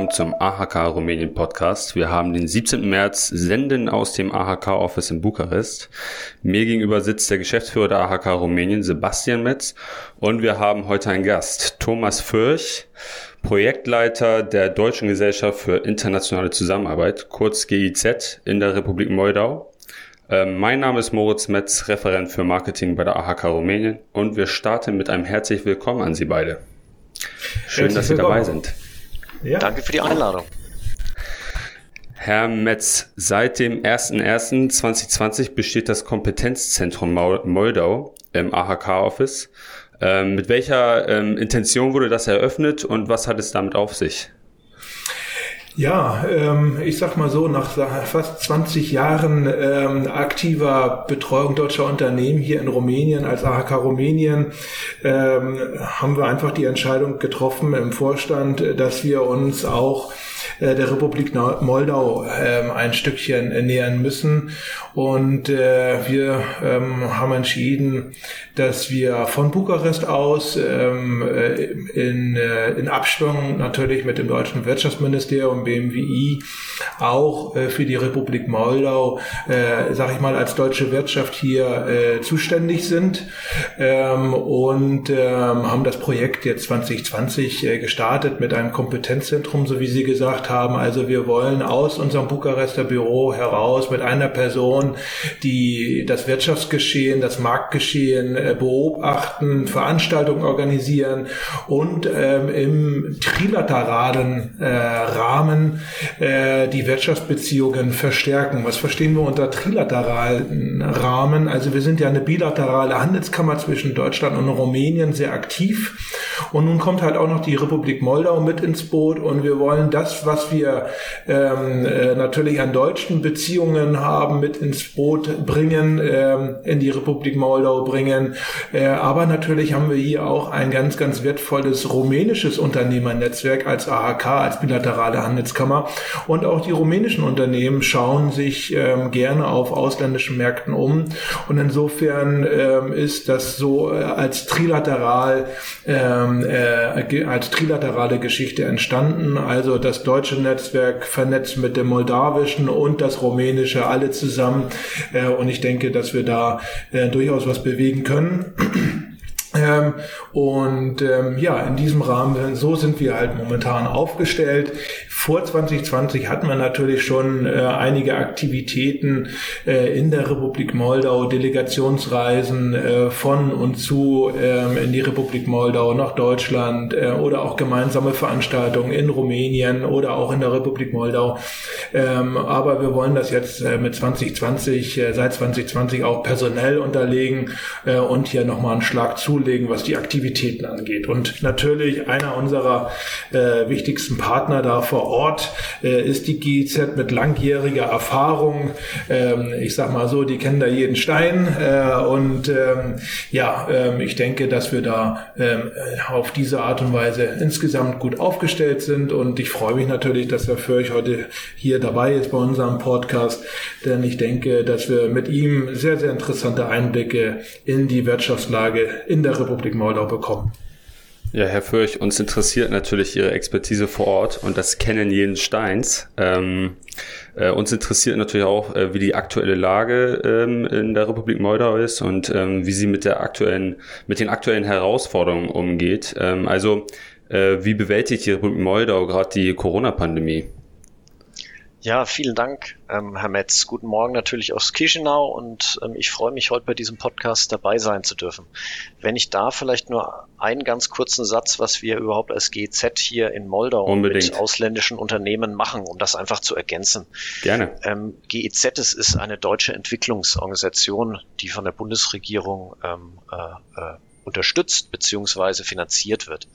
Willkommen zum AHK Rumänien Podcast. Wir haben den 17. März, senden aus dem AHK Office in Bukarest. Mir gegenüber sitzt der Geschäftsführer der AHK Rumänien, Sebastian Metz. Und wir haben heute einen Gast, Thomas Fürch, Projektleiter der Deutschen Gesellschaft für internationale Zusammenarbeit, kurz GIZ, in der Republik Moldau. Ähm, mein Name ist Moritz Metz, Referent für Marketing bei der AHK Rumänien. Und wir starten mit einem herzlich willkommen an Sie beide. Schön, Herzlich dass Sie willkommen. dabei sind. Ja. Danke für die Einladung. Herr Metz, seit dem 01.01.2020 besteht das Kompetenzzentrum Moldau im AHK-Office. Ähm, mit welcher ähm, Intention wurde das eröffnet und was hat es damit auf sich? Ja, ähm, ich sag mal so, nach fast 20 Jahren ähm, aktiver Betreuung deutscher Unternehmen hier in Rumänien als AHK Rumänien ähm, haben wir einfach die Entscheidung getroffen im Vorstand, dass wir uns auch äh, der Republik Moldau ähm, ein Stückchen nähern müssen. Und äh, wir ähm, haben entschieden, dass wir von Bukarest aus ähm, äh, in, äh, Abstimmung natürlich mit dem deutschen Wirtschaftsministerium BMWI auch äh, für die Republik Moldau, äh, sage ich mal, als deutsche Wirtschaft hier äh, zuständig sind und haben das Projekt jetzt 2020 äh, gestartet mit einem Kompetenzzentrum, so wie Sie gesagt haben. Also wir wollen aus unserem Bukarester Büro heraus mit einer Person, die das Wirtschaftsgeschehen, das Marktgeschehen äh, beobachten, Veranstaltungen organisieren und ähm, im trilateralen äh, Rahmen äh, die Wirtschaftsbeziehungen verstärken. Was verstehen wir unter trilateralen Rahmen? Also wir sind ja eine bilaterale Handelskammer zwischen Deutschland und Rumänien sehr aktiv. Und nun kommt halt auch noch die Republik Moldau mit ins Boot und wir wollen das, was wir ähm, äh, natürlich an deutschen Beziehungen haben, mit ins Boot bringen, ähm, in die Republik Moldau bringen. Äh, aber natürlich haben wir hier auch ein ganz, ganz wertvolles rumänisches Unternehmernetzwerk als AHK, als bilaterale Handelskammer. Und auch die rumänischen Unternehmen schauen sich ähm, gerne auf ausländischen Märkten um. Und insofern ähm, ist das so äh, als trilateral ähm, äh, als trilaterale Geschichte entstanden. Also das deutsche Netzwerk vernetzt mit dem moldawischen und das rumänische alle zusammen. Äh, und ich denke, dass wir da äh, durchaus was bewegen können. Ähm, und ähm, ja, in diesem Rahmen, so sind wir halt momentan aufgestellt. Vor 2020 hatten wir natürlich schon äh, einige Aktivitäten äh, in der Republik Moldau, Delegationsreisen äh, von und zu ähm, in die Republik Moldau nach Deutschland äh, oder auch gemeinsame Veranstaltungen in Rumänien oder auch in der Republik Moldau. Ähm, aber wir wollen das jetzt äh, mit 2020, äh, seit 2020 auch personell unterlegen und hier nochmal einen Schlag zulegen, was die Aktivitäten angeht. Und natürlich einer unserer wichtigsten Partner da vor Ort äh, ist die GIZ mit langjähriger Erfahrung. Ähm, ich sag mal so, die kennen da jeden Stein. Äh, und ähm, ja, ähm, ich denke, dass wir da ähm, auf diese Art und Weise insgesamt gut aufgestellt sind. Und ich freue mich natürlich, dass Herr Fürch heute hier dabei ist bei unserem Podcast, denn ich denke, dass wir mit ihm sehr, sehr interessante Einblicke in die Wirtschaftslage in der Republik Moldau bekommen. Ja, Herr Fürch, uns interessiert natürlich Ihre Expertise vor Ort und das Kennen jeden Steins. Ähm, äh, uns interessiert natürlich auch, äh, wie die aktuelle Lage ähm, in der Republik Moldau ist und ähm, wie sie mit der aktuellen, mit den aktuellen Herausforderungen umgeht. Ähm, also, äh, wie bewältigt die Republik Moldau gerade die Corona-Pandemie? Ja, vielen Dank, ähm, Herr Metz. Guten Morgen natürlich aus Chisinau und ähm, ich freue mich, heute bei diesem Podcast dabei sein zu dürfen. Wenn ich da vielleicht nur einen ganz kurzen Satz, was wir überhaupt als GZ hier in Moldau Unbedingt. mit ausländischen Unternehmen machen, um das einfach zu ergänzen. Gerne. Ähm, GEZ ist, ist eine deutsche Entwicklungsorganisation, die von der Bundesregierung ähm, äh, äh, unterstützt bzw. finanziert wird.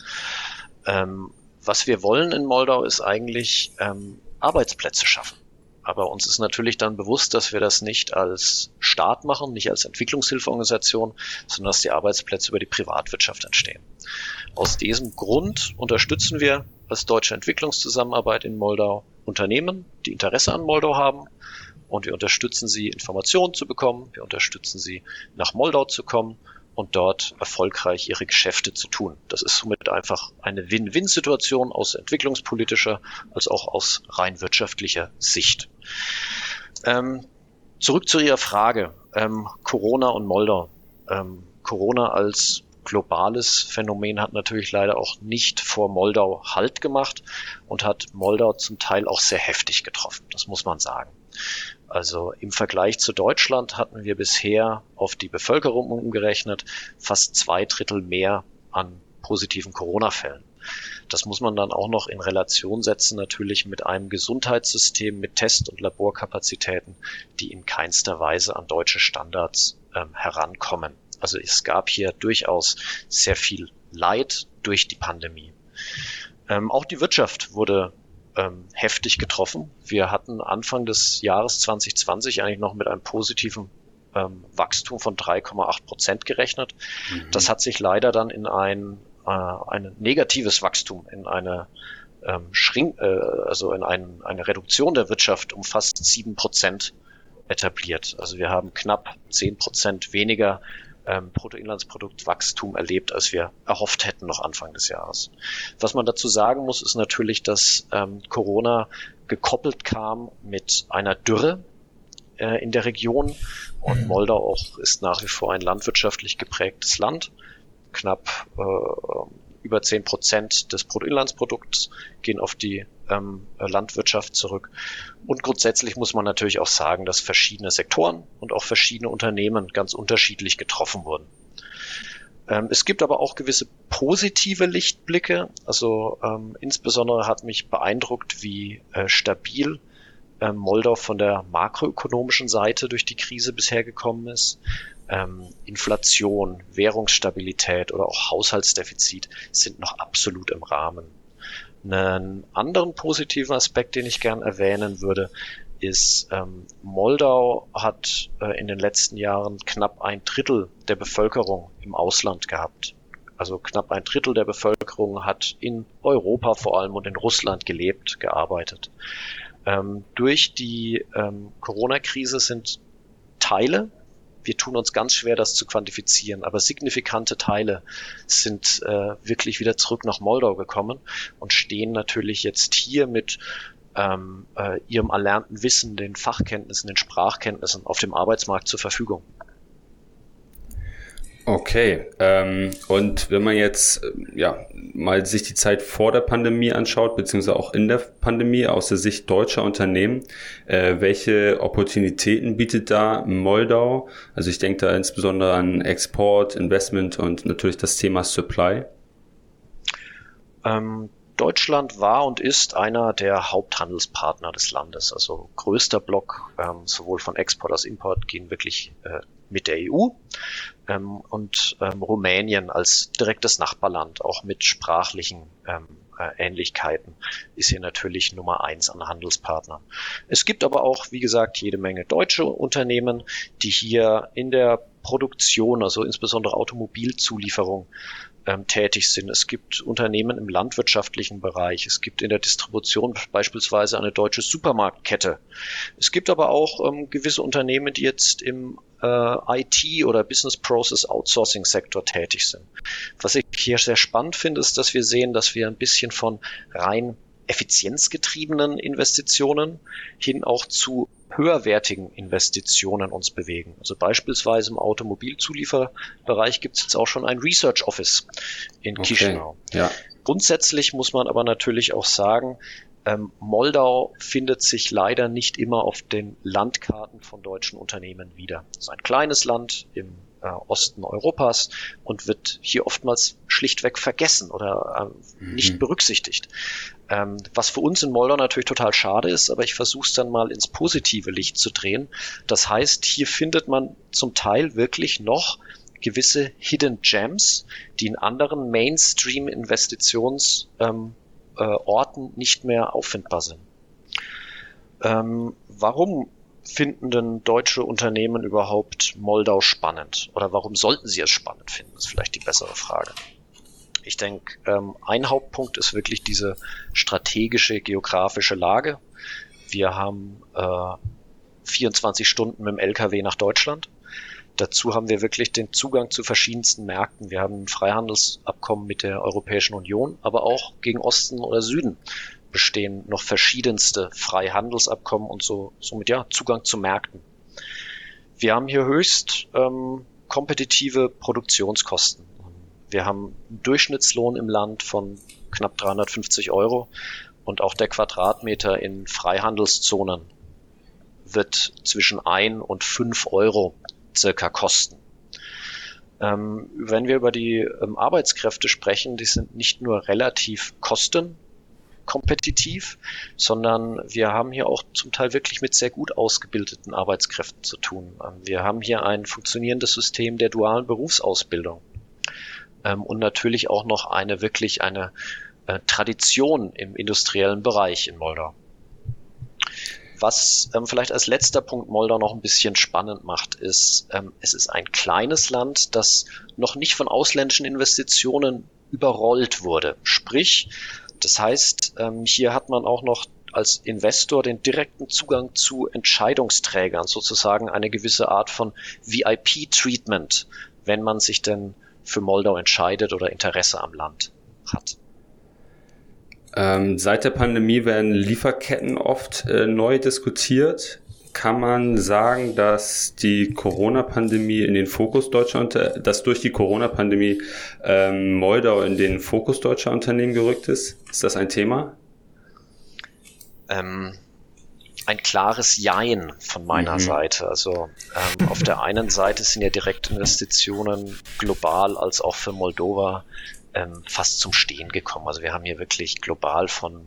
Ähm, was wir wollen in Moldau ist eigentlich ähm, Arbeitsplätze schaffen. Aber uns ist natürlich dann bewusst, dass wir das nicht als Staat machen, nicht als Entwicklungshilfeorganisation, sondern dass die Arbeitsplätze über die Privatwirtschaft entstehen. Aus diesem Grund unterstützen wir als deutsche Entwicklungszusammenarbeit in Moldau Unternehmen, die Interesse an Moldau haben. Und wir unterstützen sie, Informationen zu bekommen. Wir unterstützen sie, nach Moldau zu kommen und dort erfolgreich ihre Geschäfte zu tun. Das ist somit einfach eine Win-Win-Situation aus entwicklungspolitischer als auch aus rein wirtschaftlicher Sicht. Ähm, zurück zu Ihrer Frage. Ähm, Corona und Moldau. Ähm, Corona als globales Phänomen hat natürlich leider auch nicht vor Moldau Halt gemacht und hat Moldau zum Teil auch sehr heftig getroffen. Das muss man sagen. Also im Vergleich zu Deutschland hatten wir bisher auf die Bevölkerung umgerechnet fast zwei Drittel mehr an positiven Corona-Fällen. Das muss man dann auch noch in Relation setzen, natürlich mit einem Gesundheitssystem mit Test- und Laborkapazitäten, die in keinster Weise an deutsche Standards ähm, herankommen. Also es gab hier durchaus sehr viel Leid durch die Pandemie. Ähm, auch die Wirtschaft wurde ähm, heftig getroffen. Wir hatten Anfang des Jahres 2020 eigentlich noch mit einem positiven ähm, Wachstum von 3,8 Prozent gerechnet. Mhm. Das hat sich leider dann in ein, äh, ein negatives Wachstum, in eine ähm, Schrink, äh, also in ein, eine Reduktion der Wirtschaft um fast sieben Prozent etabliert. Also wir haben knapp zehn Prozent weniger ähm, Bruttoinlandsproduktwachstum erlebt, als wir erhofft hätten noch Anfang des Jahres. Was man dazu sagen muss, ist natürlich, dass ähm, Corona gekoppelt kam mit einer Dürre äh, in der Region und mhm. Moldau auch ist nach wie vor ein landwirtschaftlich geprägtes Land. Knapp äh, über zehn Prozent des Bruttoinlandsprodukts gehen auf die ähm, Landwirtschaft zurück. Und grundsätzlich muss man natürlich auch sagen, dass verschiedene Sektoren und auch verschiedene Unternehmen ganz unterschiedlich getroffen wurden. Ähm, es gibt aber auch gewisse positive Lichtblicke. Also ähm, insbesondere hat mich beeindruckt, wie äh, stabil äh, Moldau von der makroökonomischen Seite durch die Krise bisher gekommen ist ähm, Inflation, Währungsstabilität oder auch Haushaltsdefizit sind noch absolut im Rahmen. Einen anderen positiven Aspekt, den ich gern erwähnen würde, ist, ähm, Moldau hat äh, in den letzten Jahren knapp ein Drittel der Bevölkerung im Ausland gehabt. Also knapp ein Drittel der Bevölkerung hat in Europa vor allem und in Russland gelebt, gearbeitet. Ähm, durch die ähm, Corona-Krise sind Teile wir tun uns ganz schwer, das zu quantifizieren, aber signifikante Teile sind äh, wirklich wieder zurück nach Moldau gekommen und stehen natürlich jetzt hier mit ähm, äh, ihrem erlernten Wissen, den Fachkenntnissen, den Sprachkenntnissen auf dem Arbeitsmarkt zur Verfügung. Okay, ähm, und wenn man jetzt äh, ja mal sich die Zeit vor der Pandemie anschaut, beziehungsweise auch in der Pandemie aus der Sicht deutscher Unternehmen, äh, welche Opportunitäten bietet da Moldau? Also ich denke da insbesondere an Export, Investment und natürlich das Thema Supply. Ähm, Deutschland war und ist einer der Haupthandelspartner des Landes. Also größter Block ähm, sowohl von Export als Import gehen wirklich äh, mit der EU ähm, und ähm, Rumänien als direktes Nachbarland, auch mit sprachlichen ähm, äh, Ähnlichkeiten, ist hier natürlich Nummer eins an Handelspartnern. Es gibt aber auch, wie gesagt, jede Menge deutsche Unternehmen, die hier in der Produktion, also insbesondere Automobilzulieferung, ähm, tätig sind. Es gibt Unternehmen im landwirtschaftlichen Bereich. Es gibt in der Distribution beispielsweise eine deutsche Supermarktkette. Es gibt aber auch ähm, gewisse Unternehmen, die jetzt im äh, IT oder Business Process Outsourcing Sektor tätig sind. Was ich hier sehr spannend finde, ist, dass wir sehen, dass wir ein bisschen von rein effizienzgetriebenen Investitionen hin auch zu höherwertigen Investitionen uns bewegen. Also beispielsweise im Automobilzulieferbereich gibt es jetzt auch schon ein Research Office in okay. Chisinau. Ja. Grundsätzlich muss man aber natürlich auch sagen, ähm, Moldau findet sich leider nicht immer auf den Landkarten von deutschen Unternehmen wieder. Es ist ein kleines Land im äh, Osten Europas und wird hier oftmals schlichtweg vergessen oder äh, mhm. nicht berücksichtigt. Ähm, was für uns in Moldau natürlich total schade ist, aber ich versuche es dann mal ins positive Licht zu drehen. Das heißt, hier findet man zum Teil wirklich noch gewisse Hidden Gems, die in anderen Mainstream-Investitions ähm, äh, nicht mehr auffindbar sind. Ähm, warum finden denn deutsche Unternehmen überhaupt Moldau spannend? Oder warum sollten sie es spannend finden? Das ist vielleicht die bessere Frage. Ich denke, ähm, ein Hauptpunkt ist wirklich diese strategische geografische Lage. Wir haben äh, 24 Stunden mit dem LKW nach Deutschland. Dazu haben wir wirklich den Zugang zu verschiedensten Märkten. Wir haben ein Freihandelsabkommen mit der Europäischen Union, aber auch gegen Osten oder Süden bestehen noch verschiedenste Freihandelsabkommen und so somit ja Zugang zu Märkten. Wir haben hier höchst ähm, kompetitive Produktionskosten. Wir haben einen Durchschnittslohn im Land von knapp 350 Euro und auch der Quadratmeter in Freihandelszonen wird zwischen ein und fünf Euro circa kosten. Ähm, wenn wir über die ähm, Arbeitskräfte sprechen, die sind nicht nur relativ kosten kompetitiv, sondern wir haben hier auch zum Teil wirklich mit sehr gut ausgebildeten Arbeitskräften zu tun. Ähm, wir haben hier ein funktionierendes System der dualen Berufsausbildung ähm, und natürlich auch noch eine wirklich eine äh, Tradition im industriellen Bereich in Moldau. Was ähm, vielleicht als letzter Punkt Moldau noch ein bisschen spannend macht, ist, ähm, es ist ein kleines Land, das noch nicht von ausländischen Investitionen überrollt wurde. Sprich, das heißt, ähm, hier hat man auch noch als Investor den direkten Zugang zu Entscheidungsträgern, sozusagen eine gewisse Art von VIP-Treatment, wenn man sich denn für Moldau entscheidet oder Interesse am Land hat. Ähm, seit der Pandemie werden Lieferketten oft äh, neu diskutiert. Kann man sagen, dass die Corona-Pandemie in den Fokus deutscher Unter dass durch die Corona-Pandemie ähm, Moldau in den Fokus deutscher Unternehmen gerückt ist? Ist das ein Thema? Ähm, ein klares Jein von meiner mhm. Seite. Also ähm, auf der einen Seite sind ja Direktinvestitionen global als auch für Moldova ähm, fast zum Stehen gekommen. Also wir haben hier wirklich global von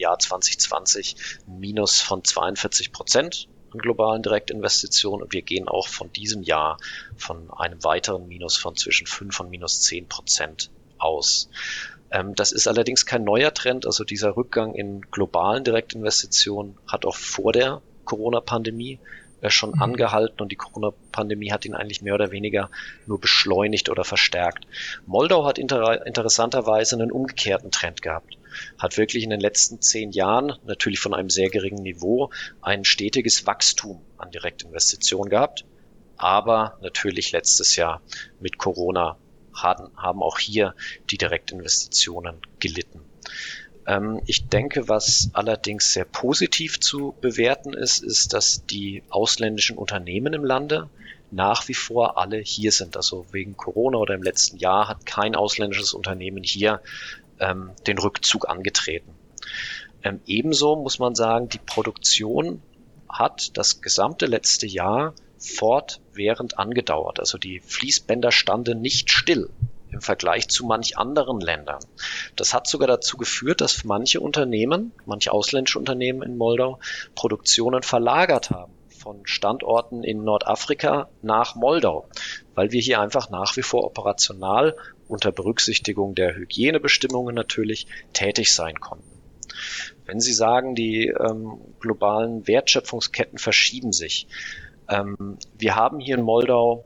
Jahr 2020 ein Minus von 42 Prozent an globalen Direktinvestitionen und wir gehen auch von diesem Jahr von einem weiteren Minus von zwischen 5 und minus 10 Prozent aus. Ähm, das ist allerdings kein neuer Trend. Also dieser Rückgang in globalen Direktinvestitionen hat auch vor der Corona-Pandemie schon mhm. angehalten und die Corona-Pandemie hat ihn eigentlich mehr oder weniger nur beschleunigt oder verstärkt. Moldau hat inter interessanterweise einen umgekehrten Trend gehabt. Hat wirklich in den letzten zehn Jahren, natürlich von einem sehr geringen Niveau, ein stetiges Wachstum an Direktinvestitionen gehabt. Aber natürlich letztes Jahr mit Corona haben, haben auch hier die Direktinvestitionen gelitten. Ähm, ich denke, was allerdings sehr positiv zu bewerten ist, ist, dass die ausländischen Unternehmen im Lande nach wie vor alle hier sind. Also wegen Corona oder im letzten Jahr hat kein ausländisches Unternehmen hier ähm, den Rückzug angetreten. Ähm, ebenso muss man sagen, die Produktion hat das gesamte letzte Jahr fortwährend angedauert. Also die Fließbänder standen nicht still im Vergleich zu manch anderen Ländern. Das hat sogar dazu geführt, dass manche Unternehmen, manche ausländische Unternehmen in Moldau Produktionen verlagert haben von Standorten in Nordafrika nach Moldau, weil wir hier einfach nach wie vor operational unter Berücksichtigung der Hygienebestimmungen natürlich tätig sein konnten. Wenn Sie sagen, die ähm, globalen Wertschöpfungsketten verschieben sich, ähm, wir haben hier in Moldau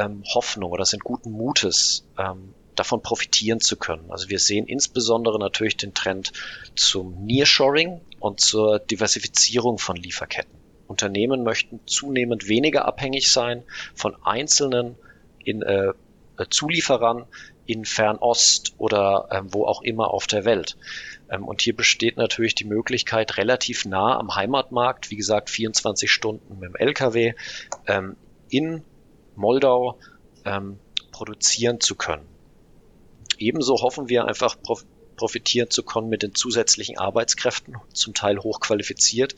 ähm, Hoffnung oder sind guten Mutes, ähm, davon profitieren zu können. Also wir sehen insbesondere natürlich den Trend zum Nearshoring und zur Diversifizierung von Lieferketten. Unternehmen möchten zunehmend weniger abhängig sein von einzelnen in, äh, Zulieferern in Fernost oder ähm, wo auch immer auf der Welt. Ähm, und hier besteht natürlich die Möglichkeit, relativ nah am Heimatmarkt, wie gesagt 24 Stunden mit dem LKW, ähm, in Moldau ähm, produzieren zu können. Ebenso hoffen wir einfach profitieren zu können mit den zusätzlichen Arbeitskräften, zum Teil hochqualifiziert,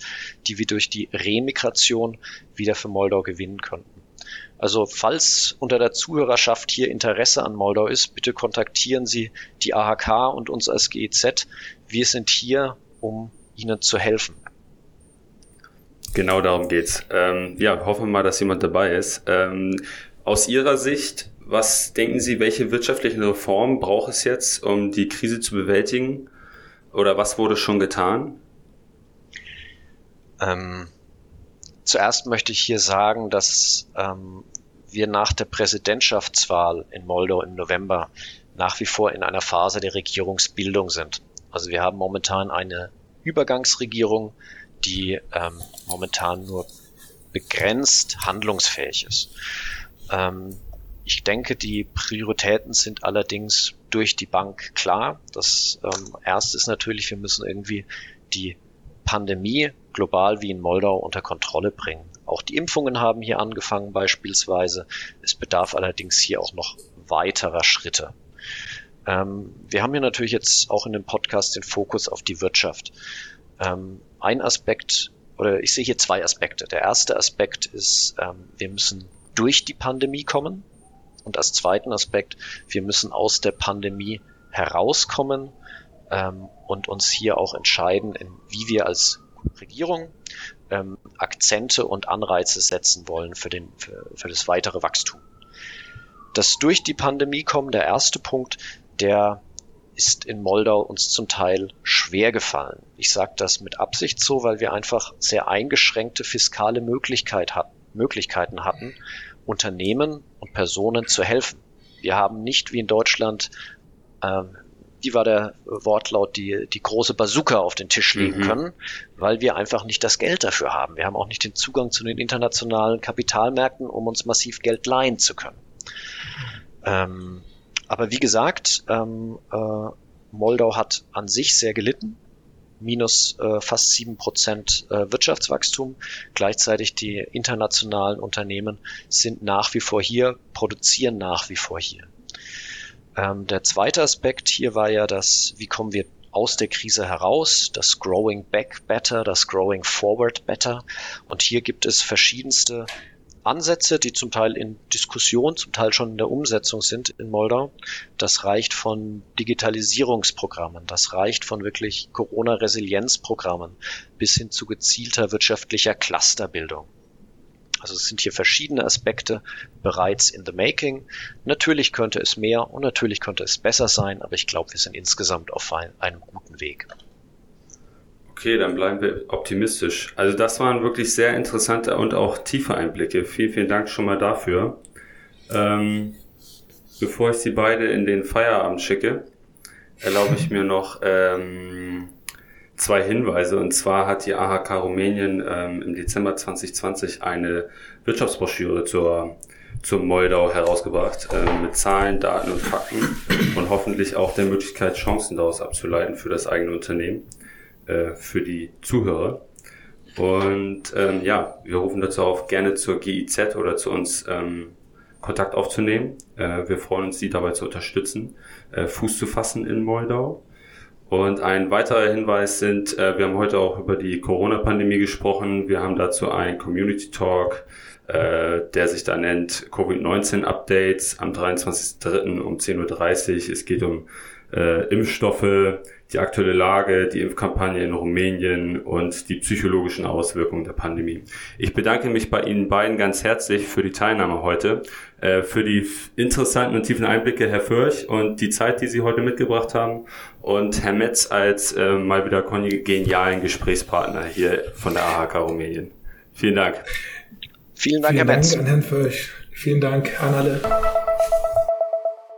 die wir durch die Remigration wieder für Moldau gewinnen könnten. Also falls unter der Zuhörerschaft hier Interesse an Moldau ist, bitte kontaktieren Sie die AHK und uns als GEZ. Wir sind hier, um Ihnen zu helfen. Genau darum geht's. Ähm, ja, hoffen wir mal, dass jemand dabei ist. Ähm, aus Ihrer Sicht, was denken Sie, welche wirtschaftlichen Reformen braucht es jetzt, um die Krise zu bewältigen? Oder was wurde schon getan? Ähm, zuerst möchte ich hier sagen, dass ähm, wir nach der Präsidentschaftswahl in Moldau im November nach wie vor in einer Phase der Regierungsbildung sind. Also wir haben momentan eine Übergangsregierung, die ähm, momentan nur begrenzt handlungsfähig ist. Ähm, ich denke, die Prioritäten sind allerdings durch die Bank klar. Das ähm, erste ist natürlich, wir müssen irgendwie die Pandemie global wie in Moldau unter Kontrolle bringen. Auch die Impfungen haben hier angefangen beispielsweise. Es bedarf allerdings hier auch noch weiterer Schritte. Ähm, wir haben hier natürlich jetzt auch in dem Podcast den Fokus auf die Wirtschaft. Ähm, ein Aspekt, oder ich sehe hier zwei Aspekte. Der erste Aspekt ist, ähm, wir müssen durch die Pandemie kommen. Und als zweiten Aspekt, wir müssen aus der Pandemie herauskommen ähm, und uns hier auch entscheiden, in, wie wir als Regierung ähm, Akzente und Anreize setzen wollen für, den, für, für das weitere Wachstum. Das durch die Pandemie kommen, der erste Punkt, der ist in Moldau uns zum Teil schwer gefallen. Ich sage das mit Absicht so, weil wir einfach sehr eingeschränkte fiskale Möglichkeit hat, Möglichkeiten hatten, Unternehmen und Personen zu helfen. Wir haben nicht wie in Deutschland, ähm, die war der Wortlaut, die, die große Bazooka auf den Tisch legen mhm. können, weil wir einfach nicht das Geld dafür haben. Wir haben auch nicht den Zugang zu den internationalen Kapitalmärkten, um uns massiv Geld leihen zu können. Ähm, aber wie gesagt, ähm, äh, Moldau hat an sich sehr gelitten minus äh, fast sieben Prozent äh, Wirtschaftswachstum. Gleichzeitig die internationalen Unternehmen sind nach wie vor hier, produzieren nach wie vor hier. Ähm, der zweite Aspekt hier war ja das, wie kommen wir aus der Krise heraus, das Growing Back Better, das Growing Forward Better. Und hier gibt es verschiedenste Ansätze, die zum Teil in Diskussion, zum Teil schon in der Umsetzung sind in Moldau. Das reicht von Digitalisierungsprogrammen, das reicht von wirklich Corona-Resilienzprogrammen bis hin zu gezielter wirtschaftlicher Clusterbildung. Also es sind hier verschiedene Aspekte bereits in the making. Natürlich könnte es mehr und natürlich könnte es besser sein, aber ich glaube, wir sind insgesamt auf einem guten Weg. Okay, dann bleiben wir optimistisch. Also das waren wirklich sehr interessante und auch tiefe Einblicke. Vielen, vielen Dank schon mal dafür. Ähm, bevor ich Sie beide in den Feierabend schicke, erlaube ich mir noch ähm, zwei Hinweise. Und zwar hat die AHK Rumänien ähm, im Dezember 2020 eine Wirtschaftsbroschüre zur, zur Moldau herausgebracht äh, mit Zahlen, Daten und Fakten und hoffentlich auch der Möglichkeit, Chancen daraus abzuleiten für das eigene Unternehmen äh, für die Zuhörer. Und ähm, ja, wir rufen dazu auf, gerne zur GIZ oder zu uns ähm, Kontakt aufzunehmen. Äh, wir freuen uns, Sie dabei zu unterstützen, äh, Fuß zu fassen in Moldau. Und ein weiterer Hinweis sind, äh, wir haben heute auch über die Corona-Pandemie gesprochen. Wir haben dazu einen Community Talk, äh, der sich da nennt Covid-19 Updates am 23.03. um 10.30 Uhr. Es geht um äh, Impfstoffe, die aktuelle Lage, die Impfkampagne in Rumänien und die psychologischen Auswirkungen der Pandemie. Ich bedanke mich bei Ihnen beiden ganz herzlich für die Teilnahme heute, äh, für die interessanten und tiefen Einblicke, Herr Fürch, und die Zeit, die Sie heute mitgebracht haben und Herr Metz als äh, mal wieder genialen Gesprächspartner hier von der AHK Rumänien. Vielen Dank. Vielen Dank, Vielen Herr Dank Metz. An Herrn Fürch. Vielen Dank an alle.